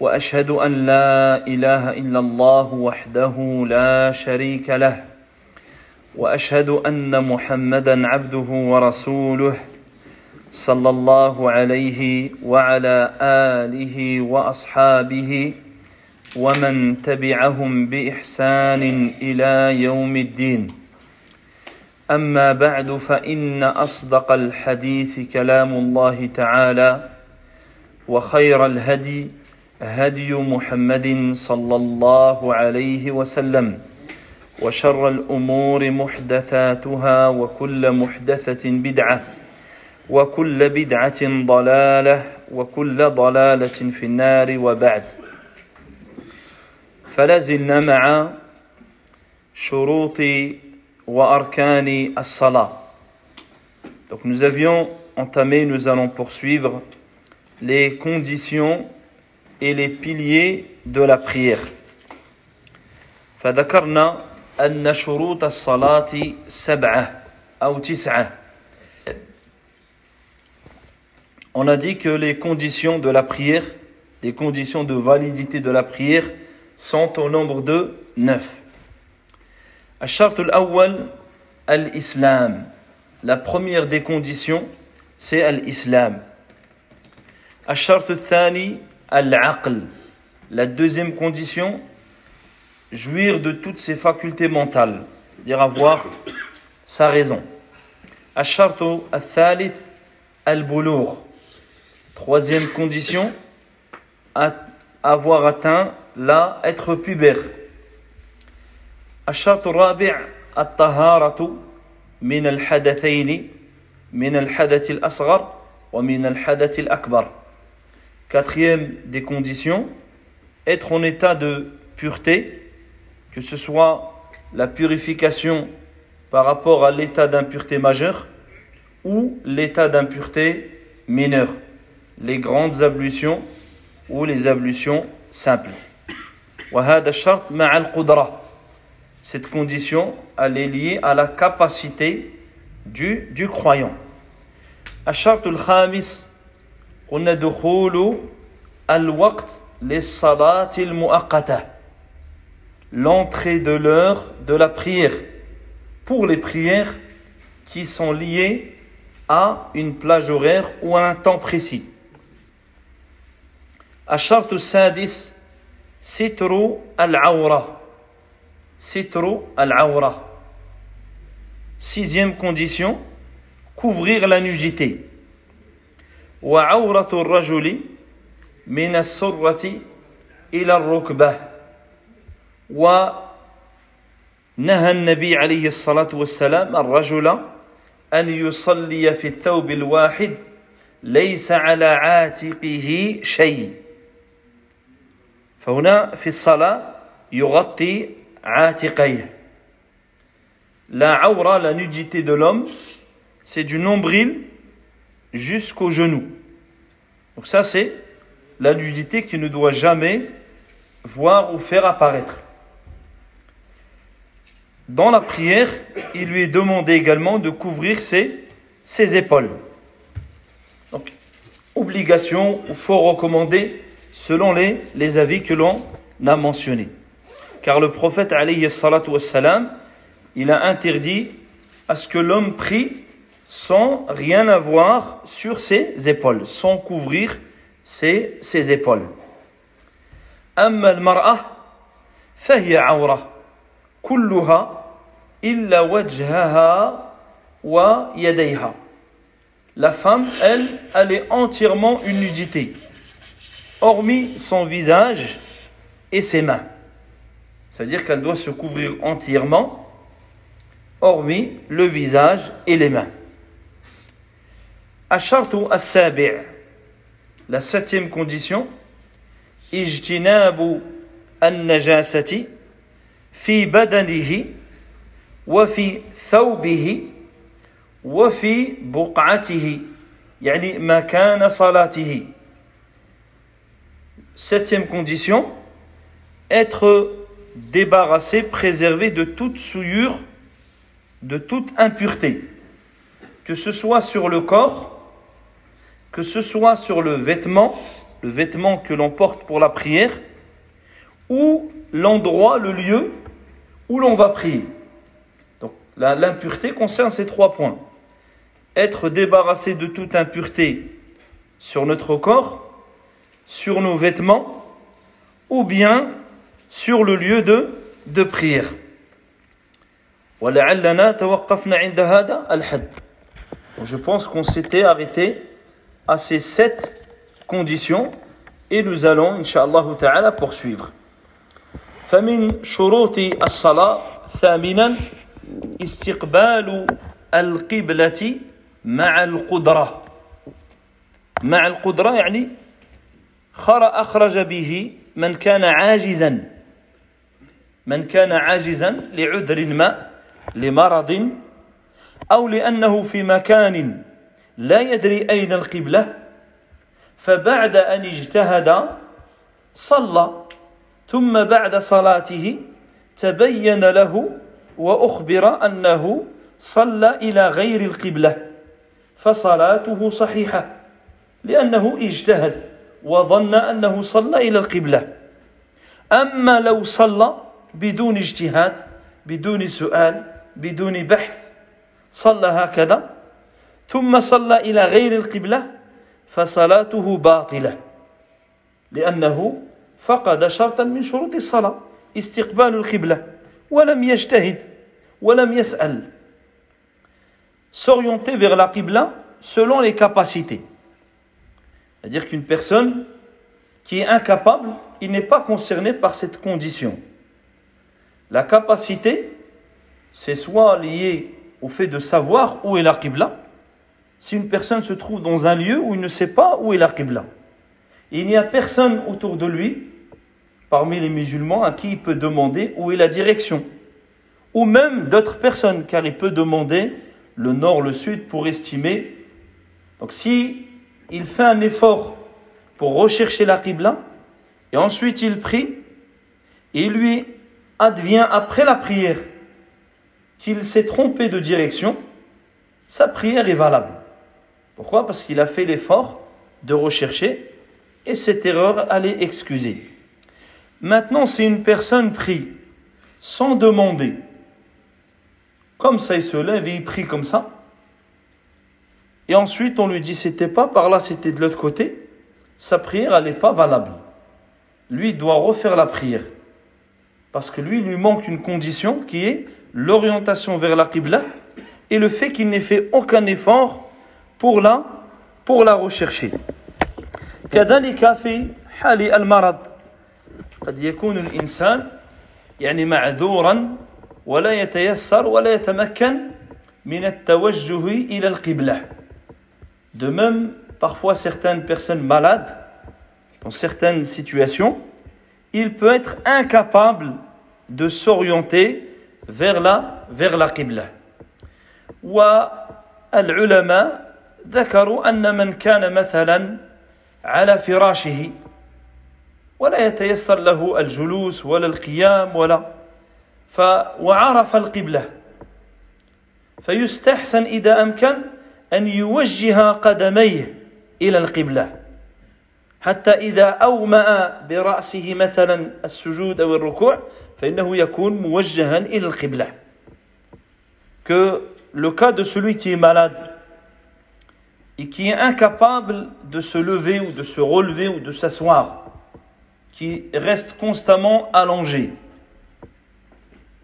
وأشهد أن لا إله إلا الله وحده لا شريك له وأشهد أن محمدا عبده ورسوله صلى الله عليه وعلى آله وأصحابه ومن تبعهم بإحسان إلى يوم الدين. أما بعد فإن أصدق الحديث كلام الله تعالى وخير الهدي هدي محمد صلى الله عليه وسلم وشر الأمور محدثاتها وكل محدثة بدعة وكل بدعة ضلالة وكل ضلالة في النار وبعد. فلازلنا مع شروط وأركان الصلاة. Donc nous avions entamé nous allons poursuivre les conditions et les piliers de la prière. فذكرنا أن شروط الصلاة سبعة أو تسعة. On a dit que les conditions de la prière, les conditions de validité de la prière sont au nombre de neuf. الشرط الأول الإسلام. La première des conditions, c'est l'islam. الشرط الثاني Al-aql. La deuxième condition, jouir de toutes ses facultés mentales, dire avoir sa raison. Ashartu al-thalith al-bulur. Troisième condition, avoir atteint la être pubère. الشرط الرابع الطهارة من الحدثين من الحدث الأصغر ومن الحدث الأكبر Quatrième des conditions, être en état de pureté, que ce soit la purification par rapport à l'état d'impureté majeure ou l'état d'impureté mineure, les grandes ablutions ou les ablutions simples. Cette condition, elle est liée à la capacité du, du croyant. الشرط الخامس قلنا دخول الوقت للصلاة المؤقتة l'entrée de l'heure de la prière pour les prières qui sont liées à une plage horaire ou à un temps précis. الشرط السادس ستر العورة ستر العورة Sixième condition, couvrir la nudité. وعورة الرجل من السرة إلى الركبة. ونهى النبي عليه الصلاة والسلام الرجل أن يصلي في الثوب الواحد ليس على عاتقه شيء. فهنا في الصلاة يغطي عاتقيه. La aura, la nudité de l'homme, c'est du nombril jusqu'au genou. Donc ça, c'est la nudité qui ne doit jamais voir ou faire apparaître. Dans la prière, il lui est demandé également de couvrir ses, épaules. Donc, obligation ou fort recommandé selon les, avis que l'on a mentionnés. Car le prophète, salatu il a interdit à ce que l'homme prie sans rien avoir sur ses épaules, sans couvrir ses, ses épaules. أما المرأة فهي عورة كلها إلا وجهها ويديها. La femme, elle, elle est entièrement une nudité, hormis son visage et ses mains. C'est-à-dire qu'elle doit se couvrir entièrement, hormis le visage et les mains. Ashartu as-sabi' La septième condition Ijtinabu an-najasati fi badanihi wa fi thawbihi wa yani makana salatihi Septième condition être débarrassé, préservé de toute souillure, de toute impureté, que ce soit sur le corps que ce soit sur le vêtement, le vêtement que l'on porte pour la prière, ou l'endroit, le lieu où l'on va prier. Donc l'impureté concerne ces trois points. Être débarrassé de toute impureté sur notre corps, sur nos vêtements, ou bien sur le lieu de, de prière. Je pense qu'on s'était arrêté à ces sept conditions et nous allons, inshallah ta'ala, poursuivre. فمن شروط الصلاة ثامنا استقبال القبلة مع القدرة مع القدرة يعني أخرج به من كان عاجزا من كان عاجزا لعذر ما لمرض أو لأنه في مكان لا يدري أين القبلة. فبعد أن اجتهد صلى ثم بعد صلاته تبين له وأخبر أنه صلى إلى غير القبلة فصلاته صحيحة لأنه اجتهد وظن أنه صلى إلى القبلة. أما لو صلى بدون اجتهاد بدون سؤال بدون بحث صلى هكذا. ثم صلى إلى غير القبلة فصلاته باطلة لأنه فقد شرطا من شروط الصلاة استقبال القبلة ولم يجتهد ولم يسأل s'orienter vers la Qibla selon les capacités. C'est-à-dire qu'une personne qui est incapable, il n'est pas concerné par cette condition. La capacité, c'est soit lié au fait de savoir où est la Qibla. si une personne se trouve dans un lieu où il ne sait pas où est la il n'y a personne autour de lui, parmi les musulmans, à qui il peut demander où est la direction. Ou même d'autres personnes, car il peut demander le nord, le sud pour estimer. Donc si il fait un effort pour rechercher la et ensuite il prie, et il lui advient après la prière qu'il s'est trompé de direction, sa prière est valable. Pourquoi? Parce qu'il a fait l'effort de rechercher et cette erreur allait excuser. Maintenant, si une personne prie sans demander, comme ça il se lève et il prie comme ça, et ensuite on lui dit c'était pas par là, c'était de l'autre côté, sa prière n'est pas valable. Lui doit refaire la prière. Parce que lui, il lui manque une condition qui est l'orientation vers la Qibla et le fait qu'il n'ait fait aucun effort pour la, pour la rechercher. كذلك في حال المرض قد يكون الإنسان يعني معذورا ولا يتيسر ولا يتمكن من التوجه إلى القبلة de même, parfois certaines personnes malades, dans certaines situations, il peut être incapable de s'orienter vers la, vers la Qibla. والعلماء ذكروا أن من كان مثلا على فراشه ولا يتيسر له الجلوس ولا القيام ولا ف وعرف القبلة. فيستحسن إذا أمكن أن يوجه قدميه إلى القبلة. حتى إذا أومأ برأسه مثلا السجود أو الركوع فإنه يكون موجها إلى القبلة. Que le cas de celui qui est malade et qui est incapable de se lever ou de se relever ou de s'asseoir, qui reste constamment allongé.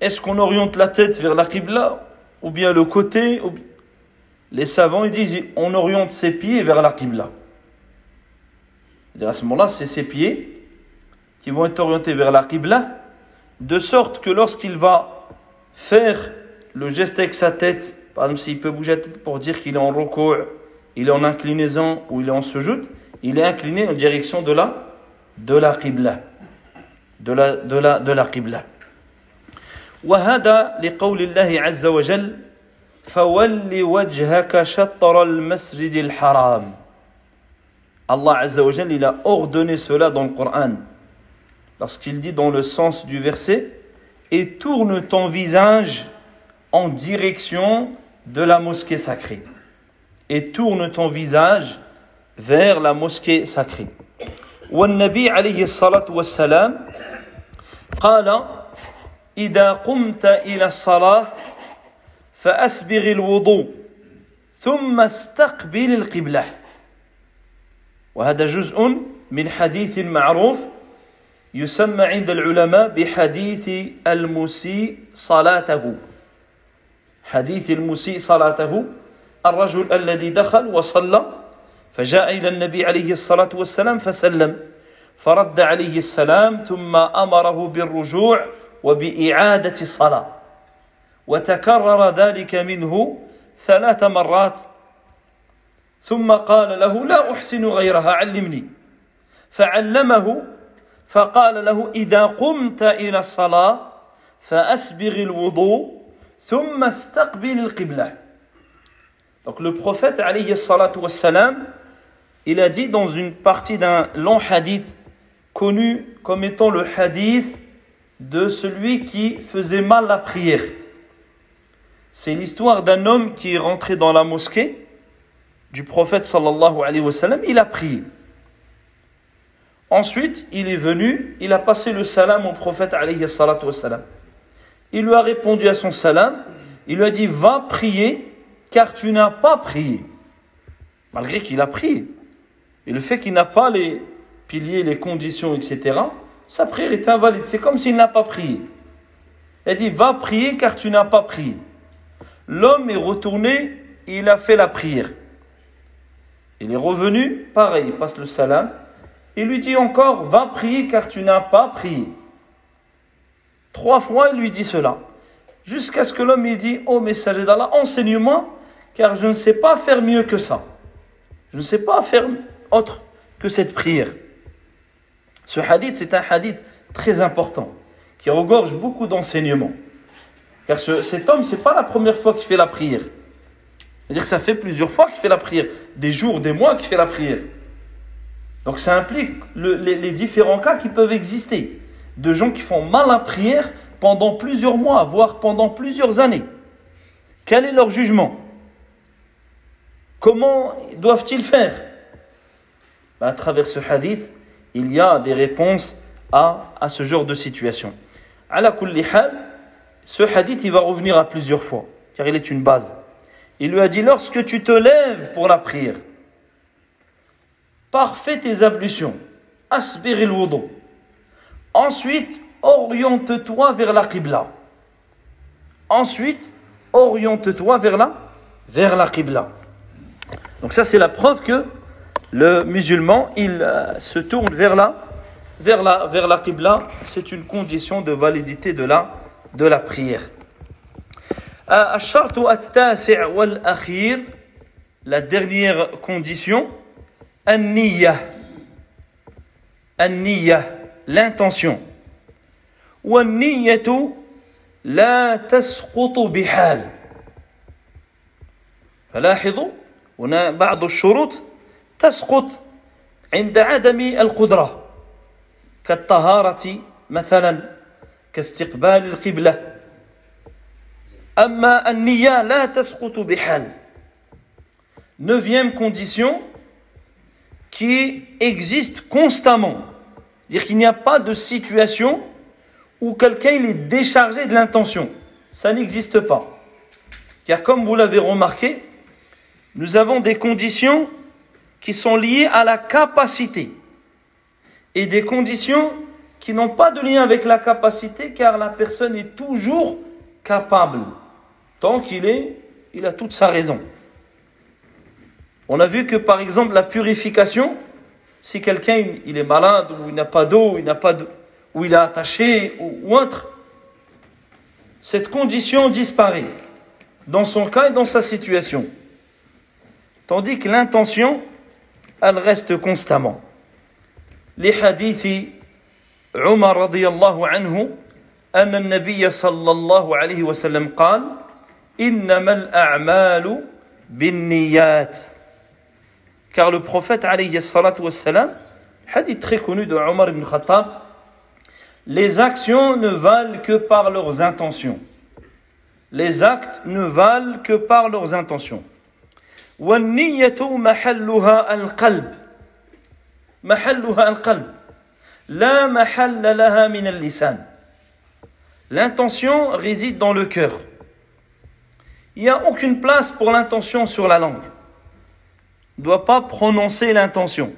Est-ce qu'on oriente la tête vers la Qibla ou bien le côté les savants ils disent on oriente ses pieds vers la Qibla. À ce moment-là, c'est ses pieds qui vont être orientés vers la Qibla, de sorte que lorsqu'il va faire le geste avec sa tête, par exemple s'il peut bouger la tête pour dire qu'il est en recours, il est en inclinaison ou il est en sujout, il est incliné en direction de la, de la Qibla. de la, de la, de la Qibla. وهذا لقول الله عز وجل فول وجهك شطر المسجد الحرام Allah Azza wa il a ordonné cela dans le Coran lorsqu'il dit dans le sens du verset et tourne ton visage en direction de la mosquée sacrée et tourne ton visage vers la mosquée sacrée. والنبي عليه الصلاة والسلام قال إذا قمت إلى الصلاة فأسبغ الوضوء ثم استقبل القبلة وهذا جزء من حديث معروف يسمى عند العلماء بحديث المسيء صلاته حديث المسيء صلاته الرجل الذي دخل وصلى فجاء إلى النبي عليه الصلاة والسلام فسلم فرد عليه السلام ثم أمره بالرجوع وبإعادة الصلاة. وتكرر ذلك منه ثلاث مرات. ثم قال له لا أحسن غيرها علمني. فعلمه فقال له إذا قمت إلى الصلاة فأسبغ الوضوء ثم استقبل القبلة. Donc le prophète alayhi salatu il a dit dans une partie d'un long hadith connu comme étant le hadith de celui qui faisait mal la prière. C'est l'histoire d'un homme qui est rentré dans la mosquée du prophète sallallahu alayhi wa sallam, il a prié. Ensuite, il est venu, il a passé le salam au prophète alayhi salatu wa. Il lui a répondu à son salam, il lui a dit va prier car tu n'as pas prié. Malgré qu'il a prié. Et le fait qu'il n'a pas les piliers, les conditions, etc., sa prière est invalide. C'est comme s'il n'a pas prié. Il a dit va prier car tu n'as pas prié. L'homme est retourné, il a fait la prière. Il est revenu, pareil, il passe le salam. Il lui dit encore, va prier car tu n'as pas prié. Trois fois, il lui dit cela. Jusqu'à ce que l'homme lui dit, oh messager d'Allah, enseigne-moi, car je ne sais pas faire mieux que ça. Je ne sais pas faire autre que cette prière. Ce hadith, c'est un hadith très important, qui regorge beaucoup d'enseignements. Car cet homme, ce n'est pas la première fois qu'il fait la prière. C'est-à-dire que ça fait plusieurs fois qu'il fait la prière, des jours, des mois qu'il fait la prière. Donc ça implique les, différents cas qui peuvent exister, de gens qui font mal la prière pendant plusieurs mois, voire pendant plusieurs années. Quel est leur jugement? Comment doivent-ils faire? Ben, À travers ce hadith, il y a des réponses à, ce genre de situation. À la ce hadith, il va revenir à plusieurs fois, car il est une base. Il lui a dit, lorsque tu te lèves pour la prière, parfait tes ablutions, asbir wudu. Ensuite, oriente-toi vers la Qibla. Ensuite, oriente-toi vers la, vers la Qibla. Donc ça, c'est la preuve que le musulman, il euh, se tourne vers la, vers la, vers la Qibla. C'est une condition de validité de la, de la prière. الشرط التاسع والأخير la dernière condition النية النية l'intention والنية لا تسقط بحال فلاحظوا هنا بعض الشروط تسقط عند عدم القدرة كالطهارة مثلا كاستقبال القبلة Amma an-niyya la tasqutu bihal. Neuvième condition qui existe constamment. Dire qu'il n'y a pas de situation où quelqu'un il est déchargé de l'intention. Ça n'existe pas. Car comme vous l'avez remarqué, nous avons des conditions qui sont liées à la capacité et des conditions qui n'ont pas de lien avec la capacité car la personne est toujours capable tant qu'il est, il a toute sa raison. On a vu que par exemple la purification, si quelqu'un est malade ou il n'a pas d'eau, il n'a pas ou il est attaché ou, autre, cette condition disparaît dans son cas et dans sa situation. Tandis que l'intention, elle reste constamment. Les hadiths عمر رضي الله عنه أن النبي صلى الله عليه وسلم قال إنما الأعمال بالنيات car le prophète alayhi salatu wassalam hadith très connu de Omar ibn Khattab les actions ne valent que par leurs intentions les actes ne valent que par leurs intentions والنية محلها القلب محلها القلب لا محل لها من اللسان L'intention réside dans le cœur. Il n'y a aucune place pour l'intention sur la langue. On ne doit pas prononcer l'intention.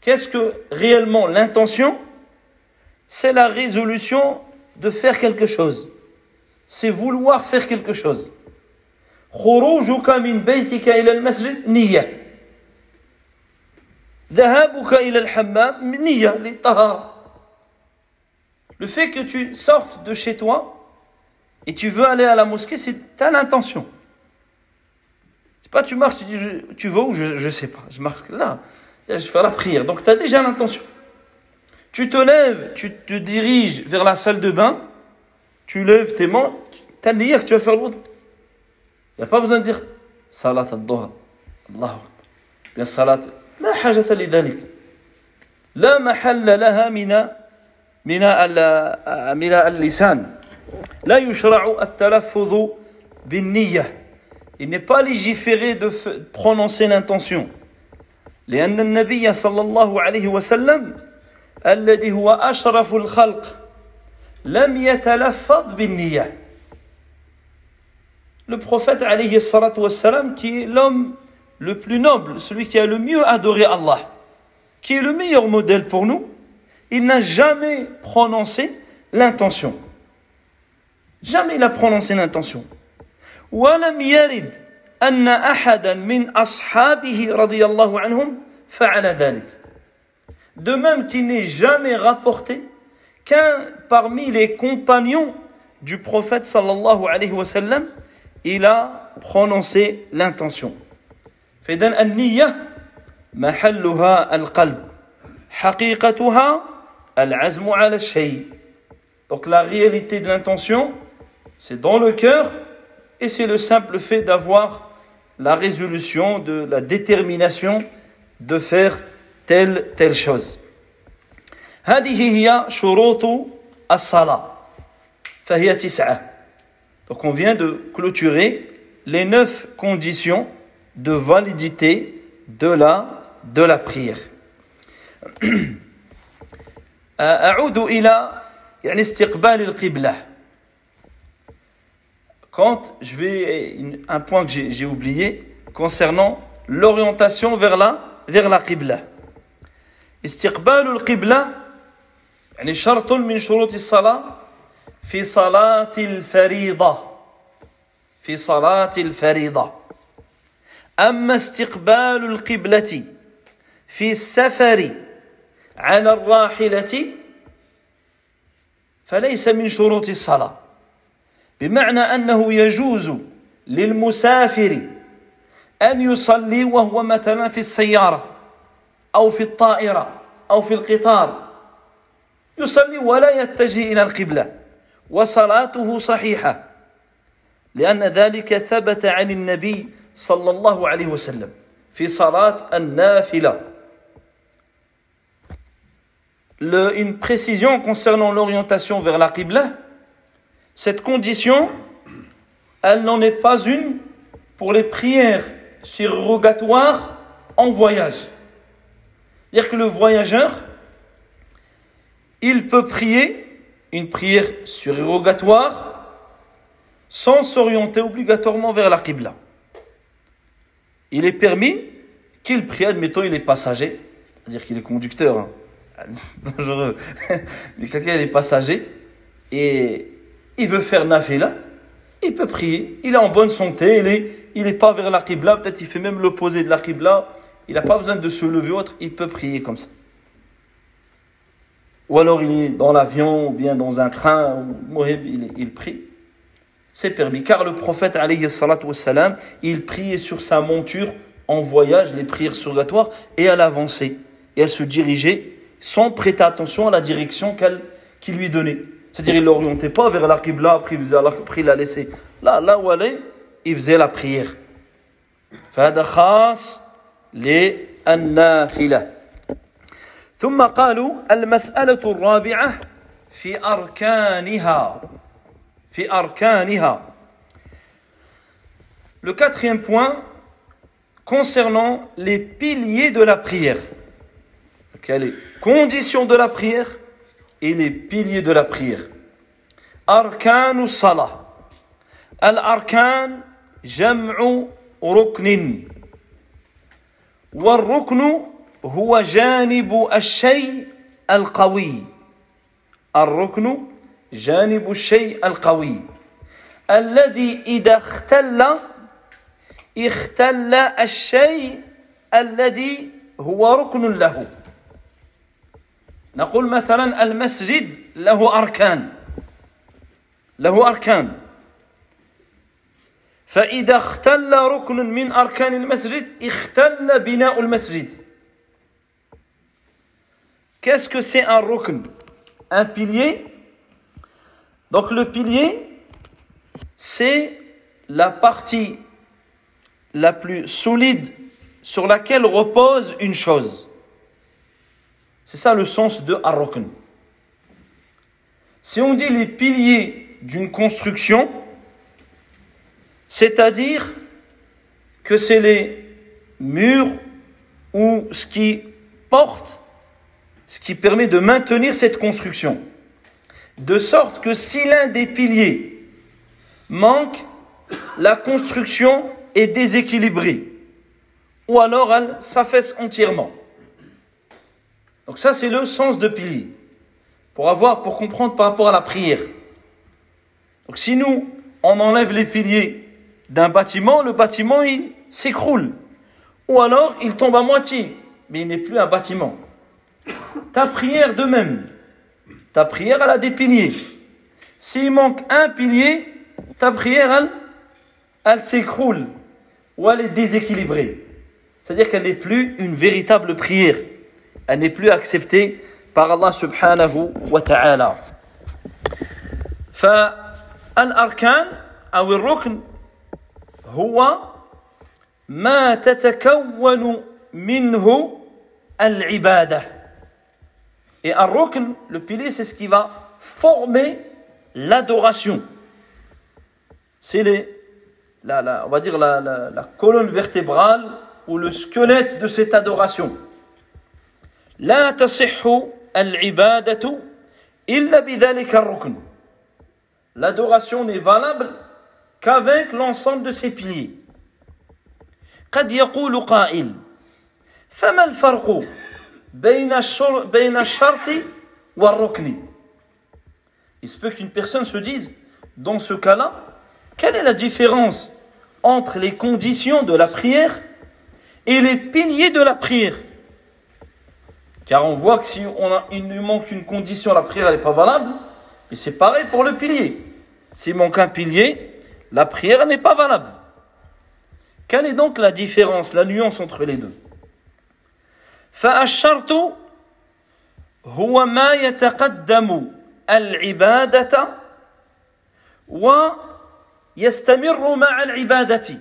Qu'est-ce que réellement l'intention C'est la résolution de faire quelque chose. C'est vouloir faire quelque chose. Le fait que tu sortes de chez toi et tu veux aller à la mosquée, c'est ta l'intention. C'est pas tu marches, tu dis tu vas où je ne sais pas. Je marche là, je fais la prière. Donc tu as déjà l'intention. Tu te lèves, tu te diriges vers la salle de bain, tu lèves tes mains, tu as que tu vas faire l'autre. Il n'y a pas besoin de dire salat al-dhuhr. Allah. Bien salat لا حاجة لذلك لا محل لها من من من اللسان لا يشرع التلفظ بالنية Il n'est pas légiféré de prononcer l'intention. لأن النبي صلى الله عليه وسلم الذي هو أشرف الخلق لم يتلفظ بالنية. Le prophète عليه الصلاة والسلام qui est l'homme le plus noble, celui qui a le mieux adoré Allah, qui est le meilleur modèle pour nous, il n'a jamais prononcé l'intention. Jamais il a prononcé l'intention. ولم يرد أن أحدا من أصحابه رضي الله عنهم فعل ذلك. De même qu'il n'est jamais rapporté qu'un parmi les compagnons du prophète sallallahu alayhi wa sallam, il a prononcé l'intention. فإذا النية محلها القلب حقيقتها العزم على الشيء Donc la réalité de l'intention, c'est dans le cœur et c'est le simple fait d'avoir la résolution, de la détermination de faire telle, telle chose. هذه هي شروط الصلاة فهي تسعة Donc on vient de clôturer les neuf conditions de validité de la, de la prière. أعود إلى يعني استقبال القبلة quand je vais un point que j'ai oublié concernant l'orientation vers la vers la qibla استقبال القبلة يعني شرط من شروط الصلاة في صلاة الفريضة في صلاة الفريضة. أما استقبال القبلة في السفر على الراحلة فليس من شروط الصلاة. بمعنى أنه يجوز للمسافر أن يصلي وهو مثلا في السيارة. أو في الطائرة أو في القطار يصلي ولا يتجه إلى القبلة وصلاته صحيحة لأن ذلك ثبت عن النبي صلى الله عليه وسلم في صلاة النافلة Le, une précision concernant l'orientation vers la Qibla, cette condition, elle n'en est pas une pour les prières surrogatoires en voyage. C'est-à-dire que le voyageur, il peut prier une prière surrogatoire sans s'orienter obligatoirement vers la Qibla. Il est permis qu'il prie, admettons, il est passager, c'est-à-dire qu'il est conducteur, hein. dangereux, mais quelqu'un est passager, et il veut faire nafila, il peut prier, il est en bonne santé, il n'est il est pas vers la qibla, peut-être il fait même l'opposé de la qibla, il n'a pas besoin de se lever autre, il peut prier comme ça. Ou alors il est dans l'avion, ou bien dans un train, ou il, il prie c'est permis. Car le prophète, alayhi salatu wassalam, il priait sur sa monture en voyage, les prières surgatoires, et elle avançait. Et elle se dirigeait sans prêter attention à la direction qu'elle qui lui donnait. C'est-à-dire, il ne l'orientait pas vers la Qibla, après il, faisait, après il la laissait. Là, là où elle est, il faisait la prière. فهذا خاص للنافلة ثم قالوا المسألة الرابعة في أركانها في أركانها Le quatrième point concernant les piliers de la prière. Donc, les conditions de la prière et les piliers de la prière. Arkanu salah. Al-arkan jam'u ruknin. والركن هو جانب الشيء القوي. الركن جانب الشيء القوي. الذي إذا اختل اختل الشيء الذي هو ركن له. نقول مثلا المسجد له أركان. له أركان. فإذا اختل ركن من أركان المسجد اختل بناء المسجد Qu'est-ce que c'est un rukn Un pilier. Donc le pilier, c'est la partie la plus solide sur laquelle repose une chose. C'est ça le sens de Arrokn. Si on dit les piliers d'une construction, c'est-à-dire que c'est les murs ou ce qui porte, ce qui permet de maintenir cette construction. De sorte que si l'un des piliers manque, la construction est déséquilibrée. Ou alors elle s'affaisse entièrement. Donc ça, c'est le sens de pilier. Pour avoir, pour comprendre par rapport à la prière. Donc si nous, on enlève les piliers d'un bâtiment, le bâtiment, il s'écroule. Ou alors, il tombe à moitié, mais il n'est plus un bâtiment. Ta prière de même. Ta prière, elle a des piliers. S'il manque un pilier, ta prière, elle, elle s'écroule. Ou elle est déséquilibrée. C'est-à-dire qu'elle n'est plus une véritable prière. Elle n'est plus acceptée par Allah subhanahu wa ta'ala. فالأركان أو الركن هو ما تتكون منه العبادة Et un rukn, le pilier, c'est ce qui va former l'adoration. C'est les, la, la, on va dire la, la, la colonne vertébrale ou le squelette de cette adoration. لا تصح العبادة إلا بذلك الركن. L'adoration n'est valable qu'avec l'ensemble de ses piliers. قد يقول قائل فما الفرق بين بين الشرط والركن Il se peut qu'une personne se dise, dans ce cas-là, quelle est la différence entre les conditions de la prière et les piliers de la prière Car on voit que si on a, il nous manque une condition, la prière n'est pas valable, et c'est pareil pour le pilier. S'il manque un pilier, la prière n'est pas valable. Quelle est donc la différence, la nuance entre les deux فالشرط هو ما يتقدم العبادة ويستمر مع العبادة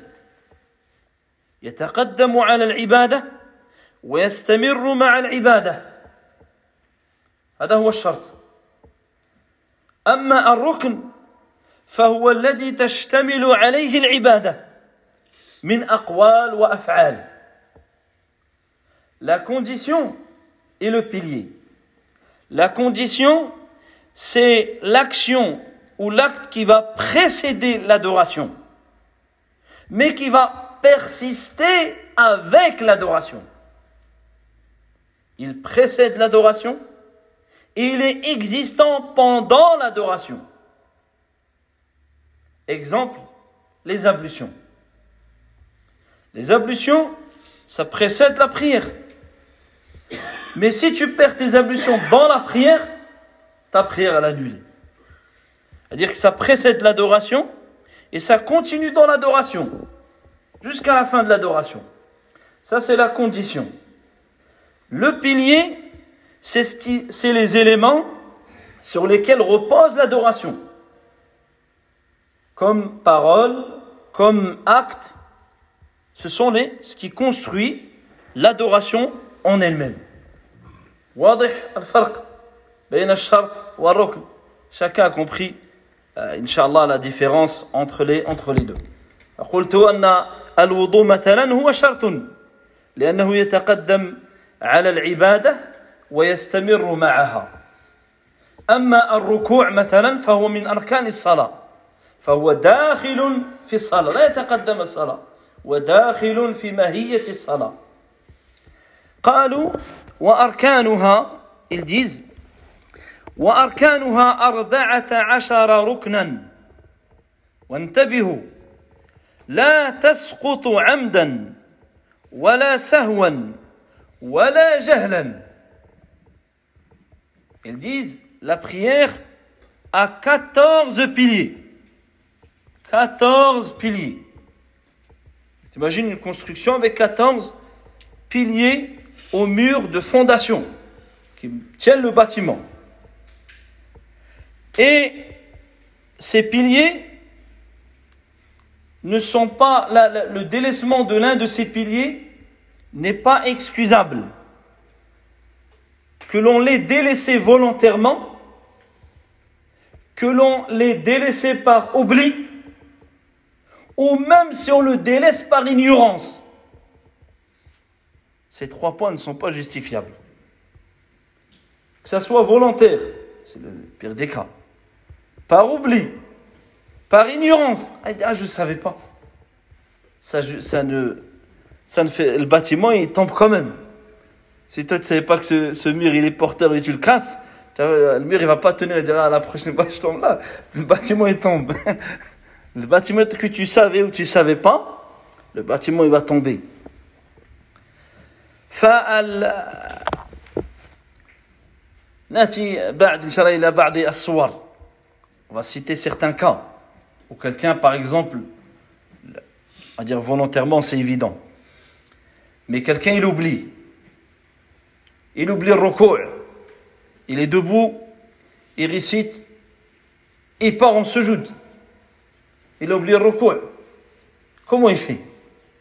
يتقدم على العبادة ويستمر مع العبادة هذا هو الشرط أما الركن فهو الذي تشتمل عليه العبادة من أقوال وأفعال La condition est le pilier. La condition, c'est l'action ou l'acte qui va précéder l'adoration, mais qui va persister avec l'adoration. Il précède l'adoration et il est existant pendant l'adoration. Exemple, les ablutions. Les ablutions, ça précède la prière. Mais si tu perds tes ablutions dans la prière, ta prière est annulée. C'est-à-dire que ça précède l'adoration et ça continue dans l'adoration jusqu'à la fin de l'adoration. Ça, c'est la condition. Le pilier, c'est les éléments sur lesquels repose l'adoration Comme parole, comme acte, ce sont les, ce qui construit l'adoration en elle-même. Chacun a compris, euh, Inch'Allah, la différence entre les, entre les deux. قلت أن الوضوء مثلا هو شرط لأنه يتقدم على العبادة ويستمر معها أما الركوع مثلا فهو من أركان الصلاة فهو داخل في الصلاة لا يتقدم الصلاة وداخل في ماهية الصلاة. قالوا وأركانها الجيز وأركانها أربعة عشر ركنا. وانتبهوا لا تسقط عمدا ولا سهوا ولا جهلا. Ils disent la prière a 14 piliers. 14 piliers. T'imagines une construction avec 14 piliers au mur de fondation qui tiennent le bâtiment. Et ces piliers ne sont pas, le délaissement de l'un de ces piliers n'est pas excusable. Que l'on l'ait délaissé volontairement, que l'on l'ait délaissé par oubli, ou même si on le délaisse par ignorance. Ces trois points ne sont pas justifiables. Que ça soit volontaire, c'est le pire des cas, par oubli, par ignorance. Ah, je ne savais pas. Ça, ne, ça ne fait. Le bâtiment, il tombe quand même. Si toi, tu ne savais pas que ce, mur, il est porteur et tu le casses, le mur, il va pas tenir et dire, ah, la prochaine fois, je tombe là. Le bâtiment, il tombe. Le bâtiment que tu savais ou tu ne savais pas, le bâtiment, il va tomber. فال ناتي بعد ان شاء الله الى بعض الصور on va citer certains cas ou quelqu'un, par exemple, à dire volontairement, c'est évident. Mais quelqu'un, il oublie. Il oublie le recours. Il est debout, il récite, il part en sejoud. Il oublie le recours. Comment il fait?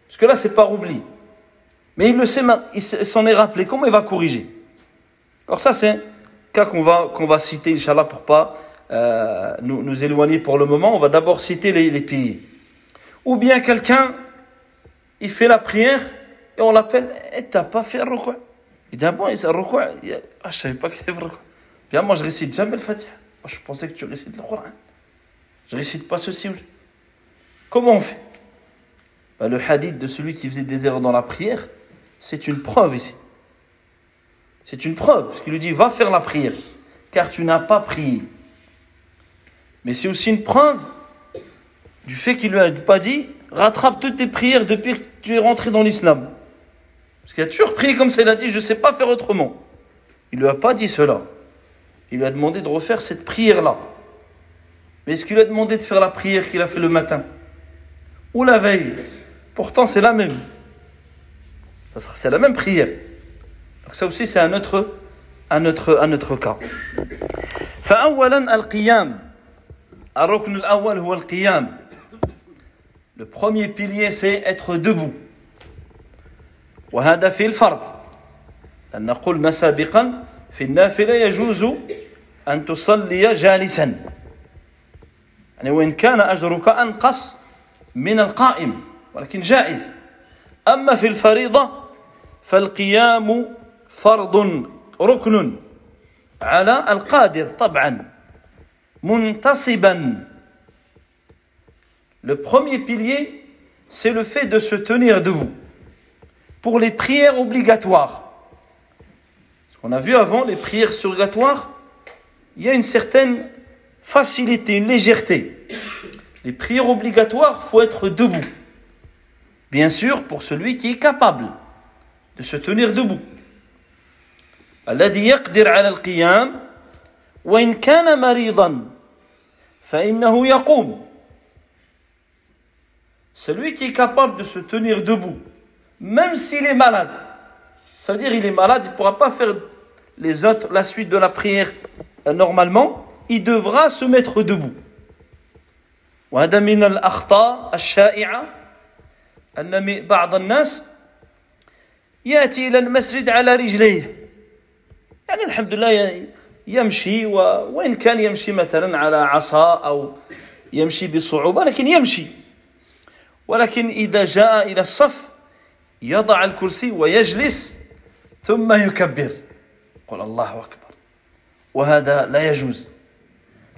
Parce que là, c'est pas oubli. Mais il le sait, il s'en est rappelé. Comment il va corriger? Alors ça, c'est un cas qu'on va, citer, Inch'Allah, pour pas euh, nous, nous, éloigner pour le moment, on va d'abord citer les, pays. Ou bien quelqu'un, il fait la prière et on l'appelle, et eh, t'as pas fait le recours. Il dit, ah bon, il le recours. Ah, je savais pas qu'il le recours. Bien, moi, je récite jamais le Fatiha. Je pensais que tu récites le Coran. Je récite pas ceci. Comment on fait? Ben, Le hadith de celui qui faisait des erreurs dans la prière, c'est une preuve ici. C'est une preuve, parce qu'il lui dit, va faire la prière, car tu n'as pas prié. Mais c'est aussi une preuve du fait qu'il lui a pas dit rattrape toutes tes prières depuis que tu es rentré dans l'islam. Parce qu'il a toujours prié comme ça, il a dit je ne sais pas faire autrement. Il ne lui a pas dit cela. Il lui a demandé de refaire cette prière-là. Mais est-ce qu'il lui a demandé de faire la prière qu'il a fait le matin? Ou la veille Pourtant, c'est la même. C'est la même prière. Donc ça aussi, c'est un autre, un autre, un autre cas. Le premier pilier, c'est être debout. وهذا في الفرض لأن قلنا سابقا في النافلة يجوز أن تصلي جالسا يعني وإن كان أجرك أنقص من القائم ولكن جائز أما في الفريضة فالقيام فرض ركن على القادر طبعا muntasiban. Le premier pilier, c'est le fait de se tenir debout. Pour les prières obligatoires. Ce qu'on a vu avant, les prières surrogatoires, il y a une certaine facilité, une légèreté. Les prières obligatoires, il faut être debout. Bien sûr, pour celui qui est capable de se tenir debout. وإن كان مريضا فإنه يقوم celui qui est capable de se tenir debout même s'il est malade. Ça veut dire il est malade, il ne pourra pas faire les autres, la suite de la prière euh, normalement, il devra se mettre debout. وهذا من الأخطاء الشائعة أن بعض الناس يأتي إلى المسجد على رجليه. يعني الحمد لله يمشي وإن كان يمشي مثلا على عصا أو يمشي بصعوبة لكن يمشي. ولكن إذا جاء إلى الصف يضع الكرسي ويجلس ثم يكبر. قل الله أكبر. وهذا لا يجوز.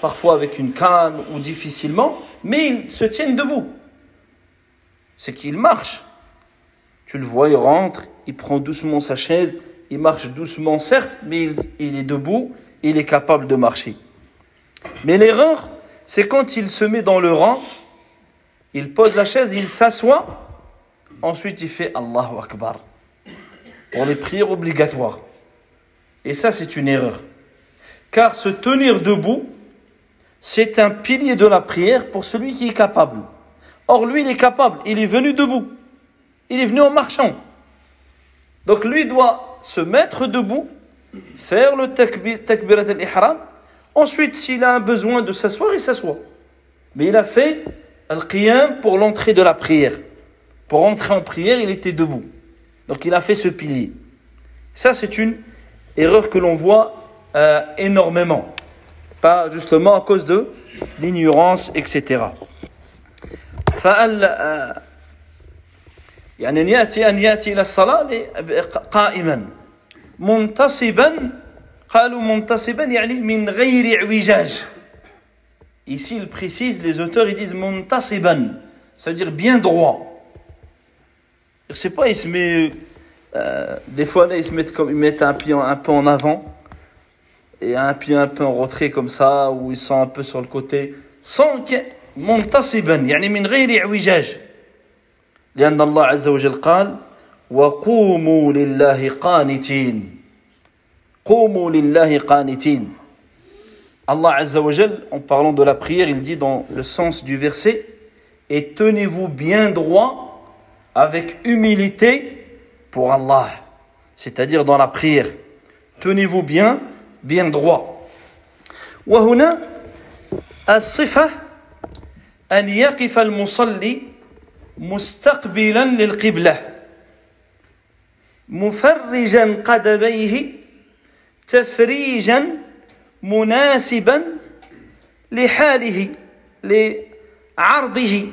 parfois avec une canne ou difficilement, mais ils se tiennent debout. C'est qu'ils marchent. Tu le vois, il rentre, il prend doucement sa chaise, il marche doucement, certes, mais il, il est debout, il est capable de marcher. Mais l'erreur, c'est quand il se met dans le rang il pose la chaise, il s'assoit, ensuite il fait Allahu Akbar pour les prières obligatoires. Et ça, c'est une erreur. Car se tenir debout, c'est un pilier de la prière pour celui qui est capable. Or, lui, il est capable, il est venu debout. Il est venu en marchant. Donc, lui doit se mettre debout, faire le takbirat al-ihram. Ensuite, s'il a un besoin de s'asseoir, il s'assoit. Mais il a fait Al-Qiyam pour l'entrée de la prière. Pour entrer en prière, il était debout. Donc il a fait ce pilier. Ça, c'est une erreur que l'on voit euh, énormément. Pas justement à cause de l'ignorance, etc. فال يعني أن يأتي أن يأتي إلى الصلاة قائما منتصبا قالوا منتصبا يعني من غير اعوجاج Ici, il précise, les auteurs, ils disent muntasiban, ça veut dire bien droit. Je sais pas, ils se mettent, euh, des fois, là, ils se mettent comme, ils mettent un pied un peu en avant et un pied un peu en retrait comme ça, ou ils sont un peu sur le côté, sans que, muntasiban, يعني من غير اعوجاج. لأن الله عز وجل قال وقوموا لله قانتين قوموا لله قانتين Allah Azzawajal, en parlant de la prière, il dit dans le sens du verset Et tenez-vous bien droit avec humilité pour Allah. C'est-à-dire dans la prière. Tenez-vous bien, bien droit. وهنا الصفة أن يقف المصلي مستقبلا للقبلة مفرجا قدميه تفريجا مناسبا لحاله لعرضه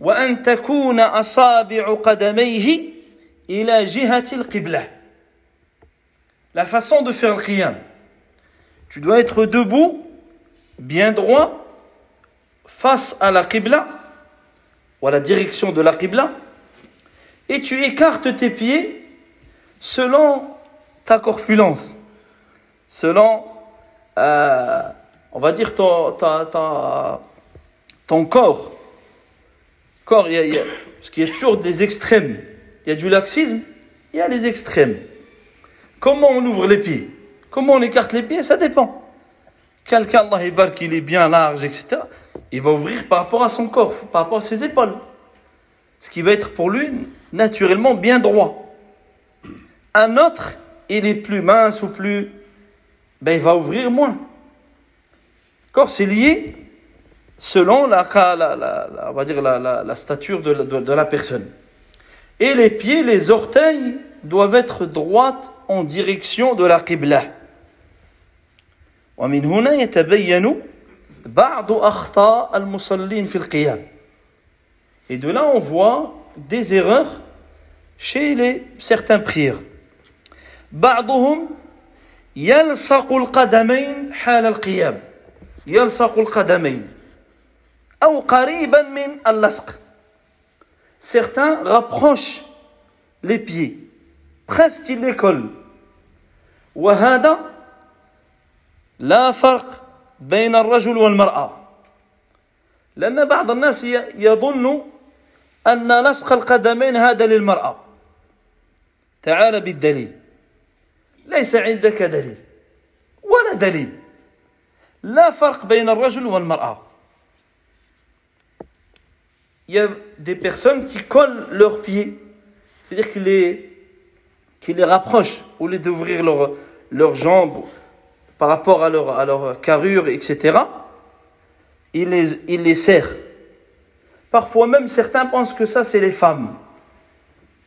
وأن تكون أصابع قدميه إلى جهة القبلة La façon de faire le qiyam. Tu dois être debout, bien droit, face à la qibla, ou à la direction de la qibla, et tu écartes tes pieds selon ta corpulence selon, euh, on va dire, ton, ton, corps. Corps, il y, a, y a toujours des extrêmes. Il y a du laxisme, il y a les extrêmes. Comment on ouvre les pieds? Comment on écarte les pieds? Ça dépend. Quelqu'un, Allah qui est bien large, etc., il va ouvrir par rapport à son corps, par rapport à ses épaules. Ce qui va être pour lui naturellement bien droit. Un autre, il est plus mince ou plus ben, il va ouvrir moins. D'accord? C'est lié selon la, la, la, stature de, la personne. Et les pieds, les orteils doivent être droites en direction de la qibla. ومن هنا يتبين بعض أخطاء المصلين في القيام. Et de là, on voit des erreurs chez les, certains prières. بعضهم يلصق القدمين حال القيام يلصق القدمين أو قريبا من اللصق certains rapprochent les pieds les colle. وهذا لا فرق بين الرجل والمرأة. لأن بعض الناس يظن أن لصق القدمين هذا للمرأة. تعال بالدليل. ليس عندك دليل. ولا دليل. لا فرق بين الرجل والمرأة. Il y a des personnes qui collent leurs pieds, c'est-à-dire qu'ils les, qui les rapprochent, au lieu d'ouvrir leurs leur jambes par rapport à leur, à carrure, etc., ils les, ils les serrent. Parfois même, certains pensent que ça, c'est les femmes.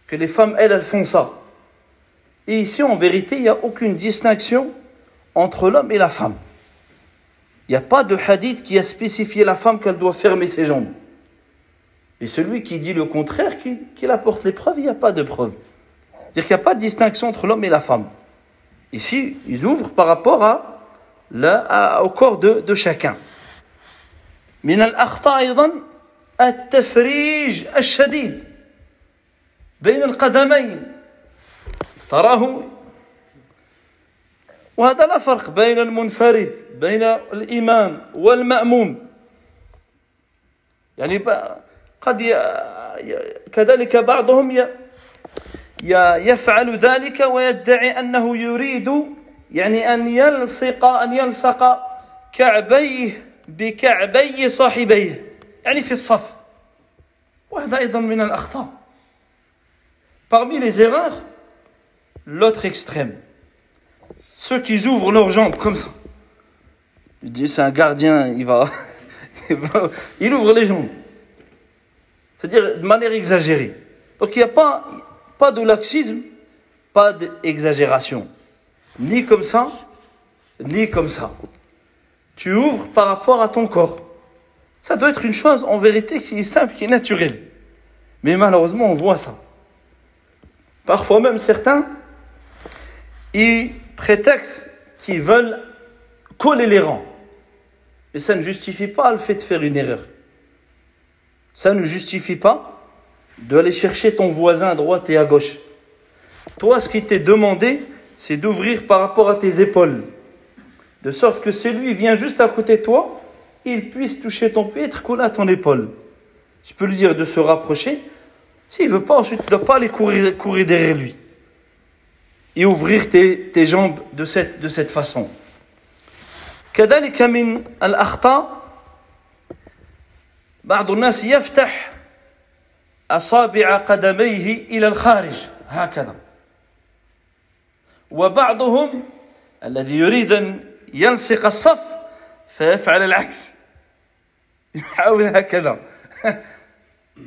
Que les femmes, elles, elles font ça. Et ici, en vérité, il n'y a aucune distinction entre l'homme et la femme. Il n'y a pas de hadith qui a spécifié la femme qu'elle doit fermer ses jambes. Et celui qui dit le contraire, qu'il apporte les preuves, il n'y a pas de preuve. C'est-à-dire qu'il n'y a pas de distinction entre l'homme et la femme. Ici, ils ouvrent par rapport à, la, au corps de, de chacun. من الأخطاء أيضا التفريج الشديد بين القدمين تراه وهذا لا فرق بين المنفرد بين الإمام والمأموم يعني قد كذلك بعضهم يفعل ذلك ويدعي أنه يريد يعني أن يلصق أن يلصق كعبيه بكعبي صاحبيه يعني في الصف وهذا أيضا من الأخطاء Parmi les erreurs, l'autre extrême. Ceux qui ouvrent leurs jambes comme ça. Je dis, c'est un gardien, il va, il ouvre les jambes. C'est-à-dire de manière exagérée. Donc il n'y a pas, pas de laxisme, pas d'exagération. Ni comme ça, ni comme ça. Tu ouvres par rapport à ton corps. Ça doit être une chose en vérité qui est simple, qui est naturelle. Mais malheureusement, on voit ça. Parfois même certains, ils prétextent qu'ils veulent coller les rangs. Et ça ne justifie pas le fait de faire une erreur ça ne justifie pas d'aller chercher ton voisin à droite et à gauche. Toi, ce qui t'est demandé, c'est d'ouvrir par rapport à tes épaules. De sorte que celui vient juste à côté de toi, il puisse toucher ton pied et être collé à ton épaule. Tu peux lui dire de se rapprocher. S'il ne veut pas, ensuite, tu ne dois pas aller courir, courir derrière lui. Et ouvrir tes, tes jambes de cette, de cette façon. كذلك من الأخطاء بعض الناس يفتح أصابع قدميه إلى الخارج هكذا وبعضهم الذي يريد أن يلصق الصف فيفعل العكس يحاول هكذا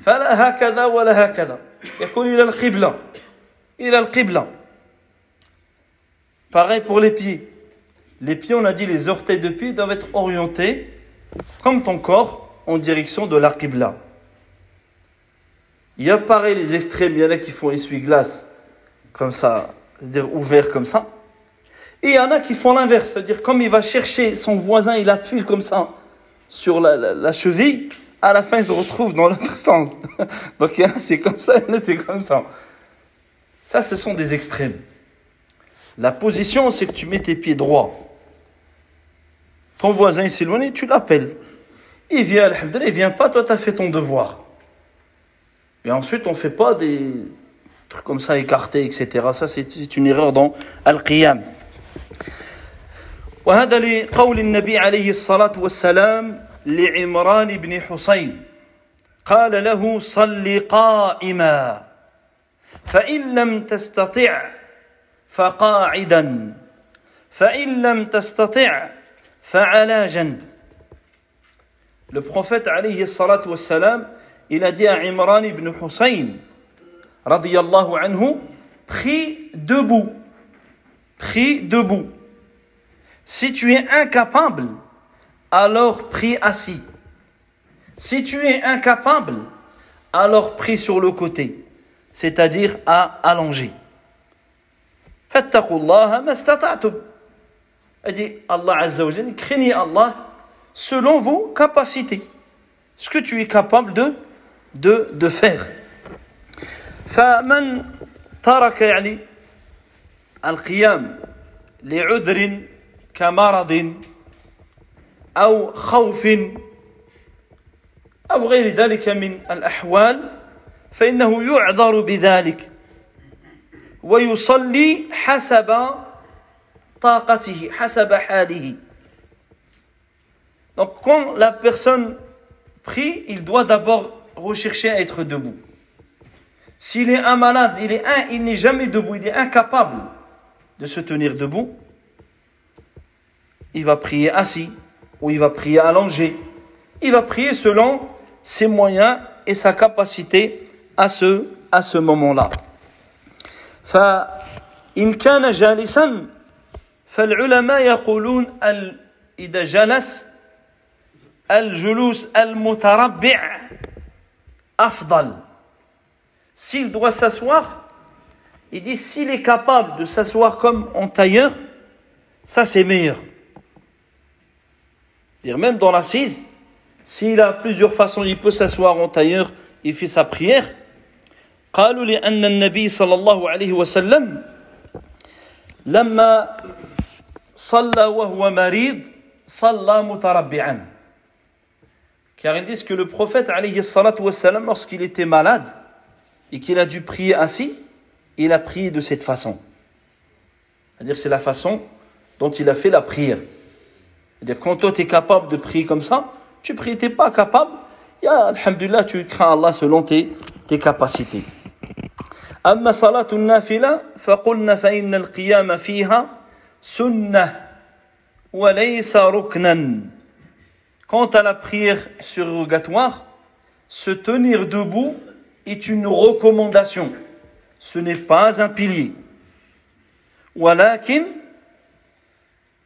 فلا هكذا ولا هكذا يكون إلى القبلة إلى القبلة Pareil pour les pieds. Les pieds, on a dit, les orteils de pied doivent être orientés comme ton corps en direction de la Qibla. Il y a pareil les extrêmes, il y en a qui font essuie-glace, comme ça, c'est-à-dire ouvert comme ça. Et il y en a qui font l'inverse, c'est-à-dire comme il va chercher son voisin, il appuie comme ça sur la, cheville, à la fin il se retrouve dans l'autre sens. Donc c'est comme ça, c'est comme ça. Ça, ce sont des extrêmes. La position, c'est que tu mets tes pieds droits. Ton voisin s'éloigne, tu l'appelles. Il vient, il vient pas, toi tu as fait ton devoir. Et ensuite, on ne fait pas des trucs comme ça écartés, etc. Ça, c'est une erreur dans Al-Qiyam. وهذا لقول النبي عليه الصلاة والسلام لعمران بن حسين قال له صل قائما فإن لم تستطع فقاعدا فإن لم تستطع فعلى جنب Le prophète, alayhi salatu wassalam, il a dit à Imran ibn Hussein, radiyallahu anhu, prie debout. Prie debout. Si tu es incapable, alors prie assis. Si tu es incapable, alors prie sur le côté, c'est-à-dire à allonger. Il dit Allah Azza craignez Allah selon vos capacités. Ce que tu es capable de, de, de faire. فمن ترك يعني القيام لعذر كمرض أو خوف أو غير ذلك من الأحوال فإنه يعذر بذلك ويصلي حسب طاقته حسب حاله Donc quand la personne prie, il doit d'abord rechercher à être debout. S'il est un malade, il est un, il n'est jamais debout, il est incapable de se tenir debout, il va prier assis ou il va prier allongé. Il va prier selon ses moyens et sa capacité à ce, à ce moment-là. فإن كان جالسا فالعلماء يقولون إذا جلس الجلوس المتربع أفضل s'il doit s'asseoir, il dit s'il est capable de s'asseoir comme en tailleur, ça c'est meilleur. Dire même dans l'assise, s'il a plusieurs façons, il peut s'asseoir en tailleur, il fait sa prière. قالوا لأن النبي صلى الله عليه وسلم لما صلى وهو مريض صلى متربعا car ils disent que le prophète alayhi salatu wassalam lorsqu'il était malade et qu'il a dû prier ainsi, il a prié de cette façon. C'est-à-dire c'est la façon dont il a fait la prière. C'est-à-dire quand toi tu es capable de prier comme ça, tu pries, tu n'es pas capable, ya alhamdulillah, tu crains Allah selon tes, tes capacités. أما صلاة النافلة فقلنا فإن القيام فيها سنة وليس ركنا Quant à la prière surrogatoire, se tenir debout est une recommandation. Ce n'est pas un pilier. ولكن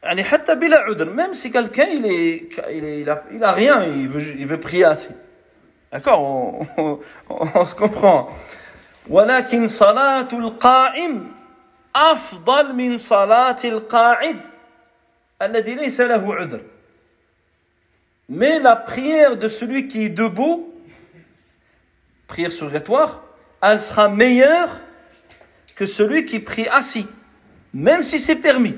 يعني حتى بلا عذر même si quelqu'un il est il, est, il, a, il a rien il veut, il veut prier assez d'accord on, on, on, se comprend ولكن صلاة القائم أفضل من صلاة القاعد الذي ليس له عذر mais la prière de celui qui est debout prière surgatoire, elle sera meilleure que celui qui prie assis, même si c'est permis.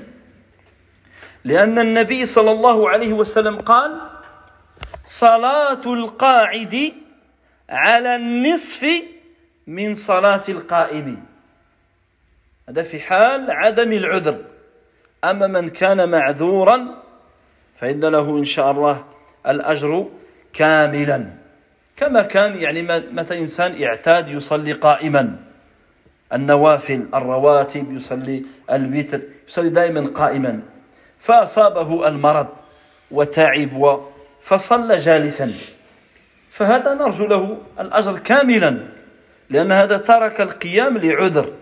لأن النبي صلى الله عليه وسلم قال صلاة القاعد على النصف من صلاة القائم هذا في حال عدم العذر أما من كان معذورا فإن له إن شاء الله الأجر كاملا. كما كان يعني متى إنسان اعتاد يصلي قائما. النوافل الرواتب يصلي الوتر يصلي دائما قائما. فأصابه المرض وتعب فصلى جالسا. فهذا نرجو له الأجر كاملا لأن هذا ترك القيام لعذر.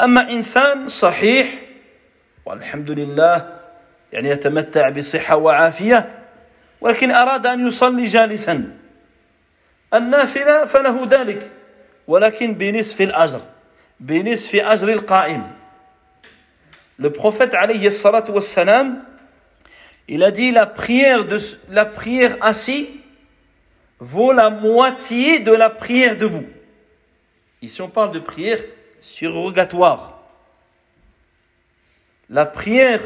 أما إنسان صحيح والحمد لله يعني يتمتع بصحة وعافية ولكن أراد أن يصلي جالسا النافلة فله ذلك ولكن بنصف الأجر بنصف أجر القائم Le prophète alayhi salatu wassalam, il a dit la prière, de, la prière assis vaut la moitié de la prière debout. Ici on parle de prière surrogatoire. La prière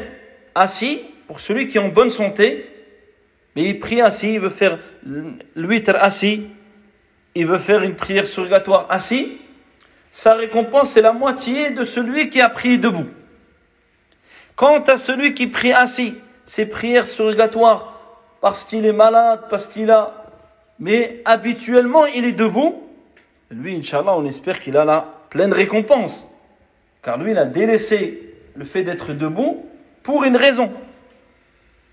assis, pour celui qui est en bonne santé, mais il prie assis, il veut faire l'huître assis, il veut faire une prière surrogatoire assis, sa récompense est la moitié de celui qui a prié debout. Quant à celui qui prie assis, ses prières surrogatoires, parce qu'il est malade, parce qu'il a... Mais habituellement, il est debout. Lui, Inch'Allah, on espère qu'il a la pleine récompense. Car lui, il a délaissé le fait d'être debout pour une raison.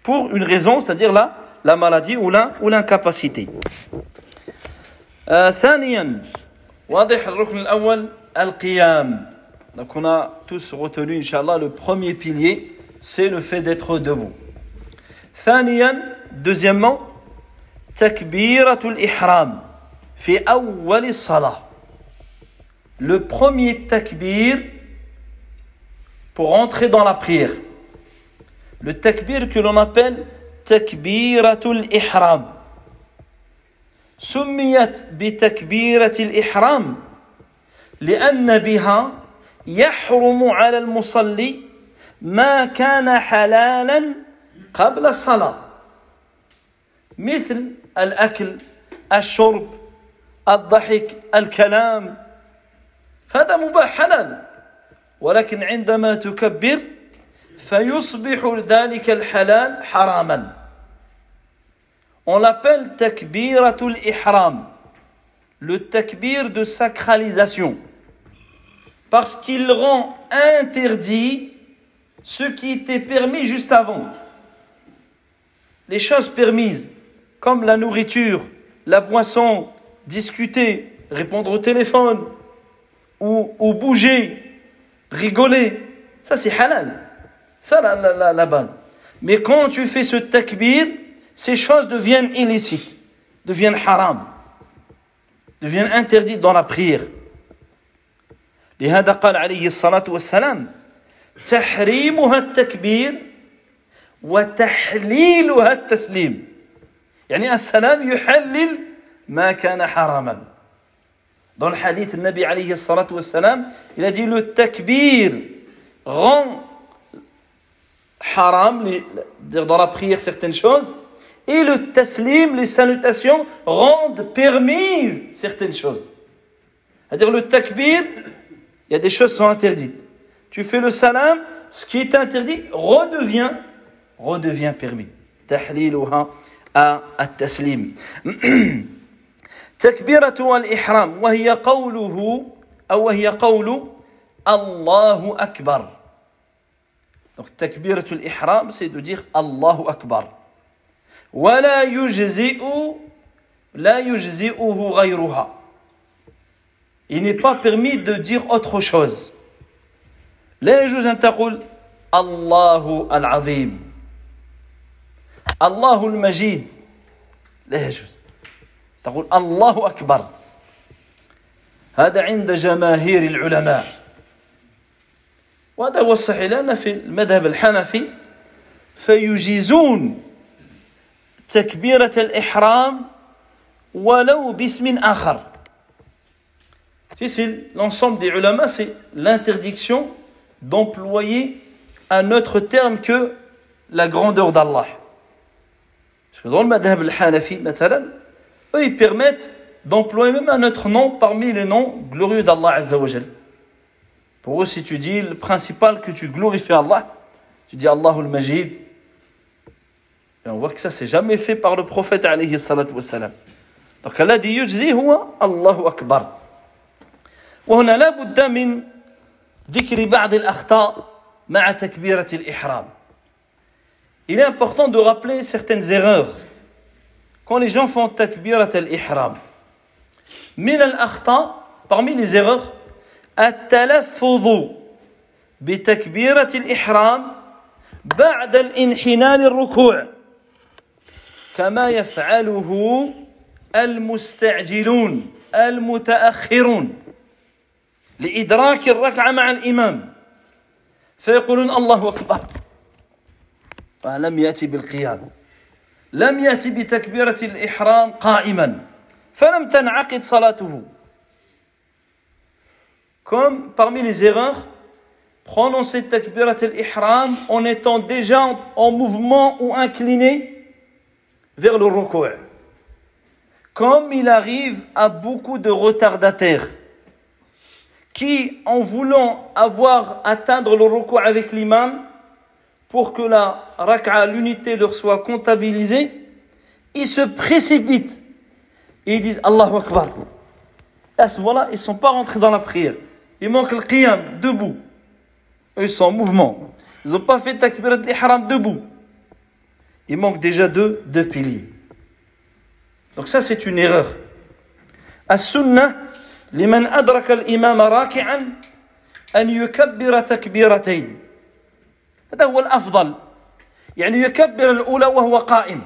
Pour une raison, c'est-à-dire la, la maladie ou l'incapacité. ثانيا واضح الركن الأول القيام donc on a tous retenu Inch'Allah le premier pilier c'est le fait d'être debout ثانيا deuxièmement تكبيرة الإحرام في أول الصلاة le premier takbir pour entrer dans la prière le takbir que l'on appelle takbiratul ihram سميت بتكبيرة الإحرام لأن بها يحرم على المصلي ما كان حلالا قبل الصلاة مثل الأكل الشرب الضحك الكلام فهذا مباح حلال ولكن عندما تكبر On l'appelle takbiratul ihram, le takbir de sacralisation, parce qu'il rend interdit ce qui était permis juste avant. Les choses permises, comme la nourriture, la boisson, discuter, répondre au téléphone, ou, ou bouger, rigoler, ça c'est halal. Ça la, la, la, la base. Mais quand tu fais ce takbir, ces choses deviennent illicites, deviennent haram, deviennent interdites dans la prière. لهذا قال عليه الصلاة والسلام تحريمها التكبير وتحليلها التسليم يعني السلام يحلل ما كان حراما Dans le hadith, le Nabi alayhi salatu wassalam, il a dit le takbir rend haram, les, dans la prière certaines choses, et le taslim, les salutations, rendent permises certaines choses. C'est-à-dire le takbir, il y a des choses qui sont interdites. Tu fais le salam, ce qui est interdit redevient, redevient permis. Tahliluha à at-taslim. تكبيرة الإحرام وهي قوله أو وهي قول الله أكبر Donc تكبيرة الإحرام c'est de dire الله أكبر ولا يجزئ لا يجزئه غيرها Il n'est pas permis de dire autre chose. لا يجوز أن تقول الله العظيم الله المجيد لا يجوز تقول الله أكبر هذا عند جماهير العلماء وهذا هو الصحيح لأن في المذهب الحنفي فيجيزون تكبيرة الإحرام ولو باسم آخر Si c'est l'ensemble des ulama, c'est l'interdiction d'employer un autre terme que la grandeur d'Allah. Parce que dans le madhab al-Hanafi, eux, ils permettent d'employer même un autre nom parmi les noms glorieux d'Allah Azzawajal. Pour eux, si tu dis le principal que tu glorifies Allah, tu dis Allahul Majid. Et on voit que ça, c'est jamais fait par le prophète alayhi salatu wassalam. Donc Allah dit Yujzi huwa Allahu Akbar. وهنا لا بد من ذكر بعض الأخطاء مع تكبيرة الإحرام. Il est important de rappeler certaines erreurs quand les gens font takbirat al-ihram. من الأخطاء parmi les erreurs التلفظ بتكبيرة الإحرام بعد الانحناء للركوع كما يفعله المستعجلون المتأخرون لإدراك الركعة مع الإمام. فيقولون الله أكبر. فلم يأتي بالقيام. لم يأتي بتكبيرة الإحرام قائما. فلم تنعقد صلاته. Comme parmi les erreurs, prononcer takbirat al-ihram en étant déjà en mouvement ou incliné vers le ruku'. Comme il arrive à beaucoup de retardataires qui, en voulant avoir atteindre le ruku' avec l'imam, pour que la rak'a, l'unité leur soit comptabilisée, ils se précipitent et ils disent Allahu Akbar. À ce moment-là, ils ne sont pas rentrés dans la prière. Il manque le qiyam, debout. Eux, ils sont en mouvement. Ils n'ont pas fait takbirat l'ihram debout. Il manque déjà deux, deux piliers. Donc ça, c'est une erreur. السنة لمن أدرك الإمام راكعا أن يكبر تكبيرتين هذا هو الأفضل يعني يكبر الأولى وهو قائم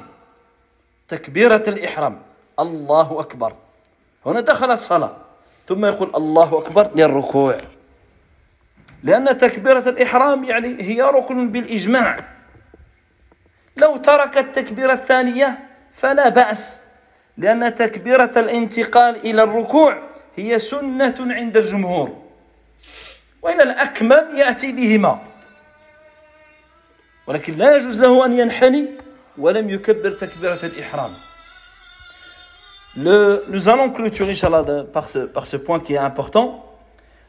تكبيرة الإحرام الله أكبر هنا دخل الصلاة ثم يقول الله أكبر للركوع لأن تكبيرة الإحرام يعني هي ركن بالإجماع. لو ترك التكبيرة الثانية فلا بأس لأن تكبيرة الانتقال إلى الركوع هي سنة عند الجمهور. وإلى الأكمل يأتي بهما. ولكن لا يجوز له أن ينحني ولم يكبر تكبيرة الإحرام. Nous allons clôturer, Inch'Allah, par ce, point qui est important.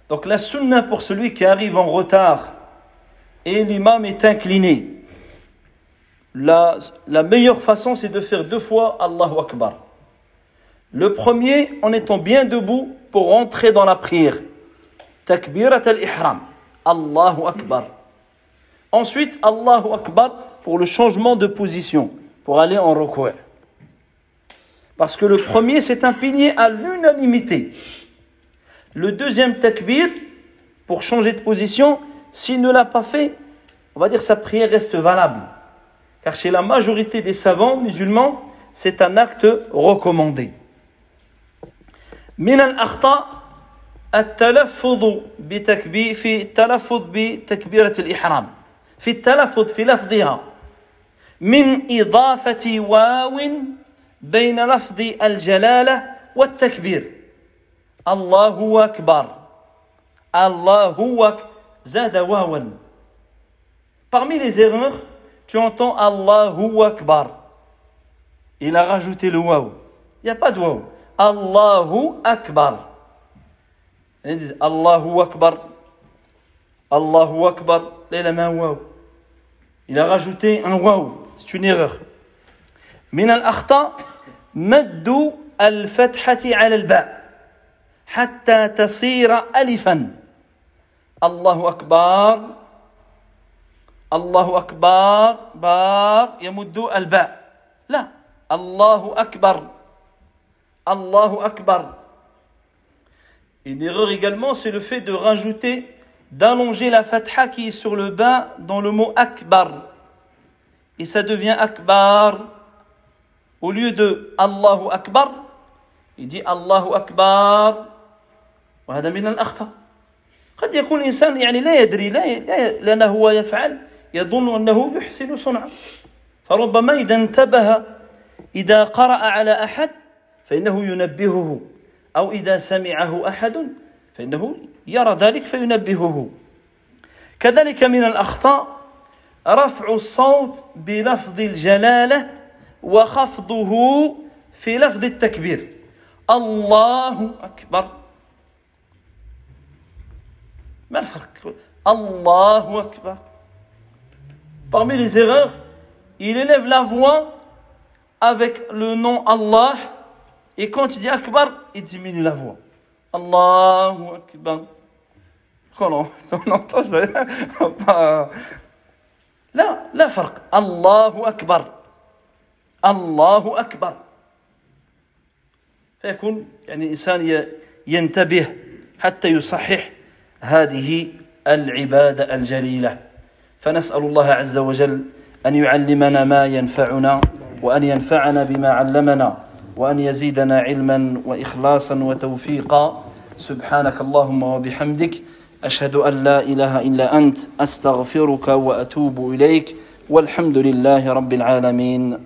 Donc, la sunna pour celui qui arrive en retard et l'imam est incliné. La, meilleure façon, c'est de faire deux fois Allahu Akbar. Le premier, en étant bien debout pour rentrer dans la prière. Takbirat al-Ihram. Allahu Akbar. Ensuite, Allahu Akbar pour le changement de position, pour aller en recours. Parce que le premier, c'est un pilier à l'unanimité. Le deuxième takbir, pour changer de position, s'il ne l'a pas fait, on va dire sa prière reste valable. Car chez la majorité des savants musulmans, c'est un acte recommandé. من الأخطاء التلفظ بتكبير في التلفظ بتكبيرة الإحرام في التلفظ في لفظها من إضافة واو بين لفظ الجلالة والتكبير الله أكبر الله أكبر زاد واوا Parmi les erreurs, tu entends Allahu Akbar. Il a rajouté le waouh. Il n'y a pas de waouh. Allahu Akbar. Ils disent Allahu Akbar. Allahu Akbar. Là, il a mis un waouh. Il a rajouté un waouh. C'est une erreur. من الأخطاء مد الفتحة على الباء حتى تصير ألفا الله أكبر الله أكبر بار يمد الباء لا الله أكبر الله أكبر Une erreur également, c'est le fait de rajouter, d'allonger la fatha qui est sur le bas dans le mot akbar. Et ça devient akbar. Au lieu de Allahu akbar, il dit Allahu akbar. وهذا من الأخطاء. قد يكون الإنسان يعني لا يدري لا لأنه هو يفعل يظن أنه يحسن صنعا فربما إذا انتبه إذا قرأ على أحد فإنه ينبهه أو إذا سمعه أحد فإنه يرى ذلك فينبهه كذلك من الأخطاء رفع الصوت بلفظ الجلالة وخفضه في لفظ التكبير الله أكبر ما الفرق الله أكبر Parmi les erreurs, il élève la voix avec le nom Allah et quand il dit Akbar, il diminue la voix. Allahu Akbar. Comment on entend ça لا لا فرق الله أكبر الله أكبر. فيكون يعني الإنسان ينتبه حتى يصحح هذه العبادة الجليلة. فنسأل الله عز وجل أن يعلمنا ما ينفعنا وأن ينفعنا بما علمنا وأن يزيدنا علما وإخلاصا وتوفيقا. سبحانك اللهم وبحمدك أشهد أن لا إله إلا أنت أستغفرك وأتوب إليك والحمد لله رب العالمين.